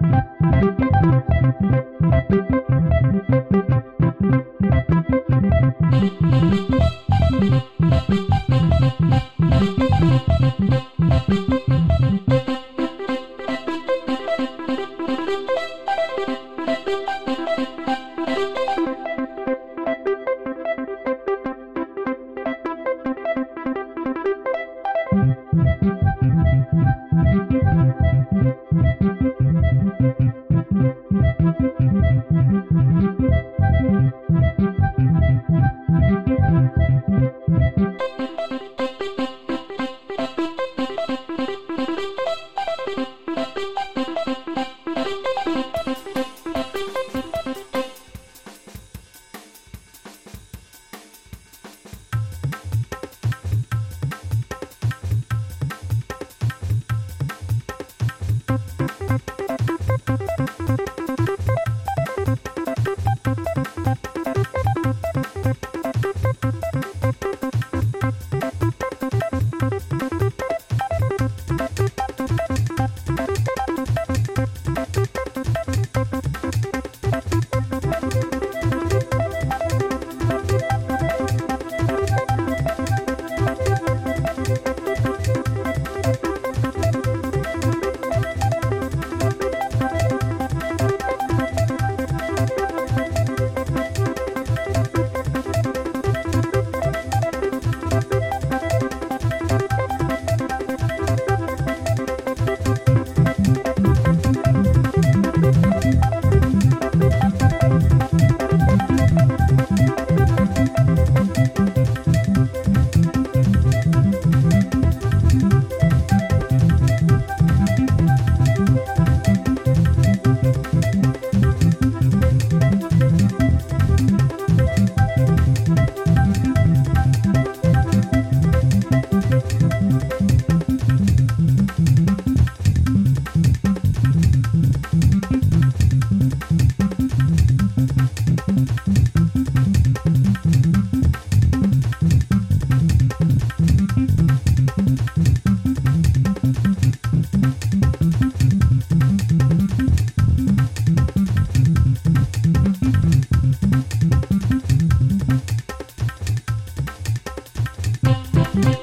Thank you. Thank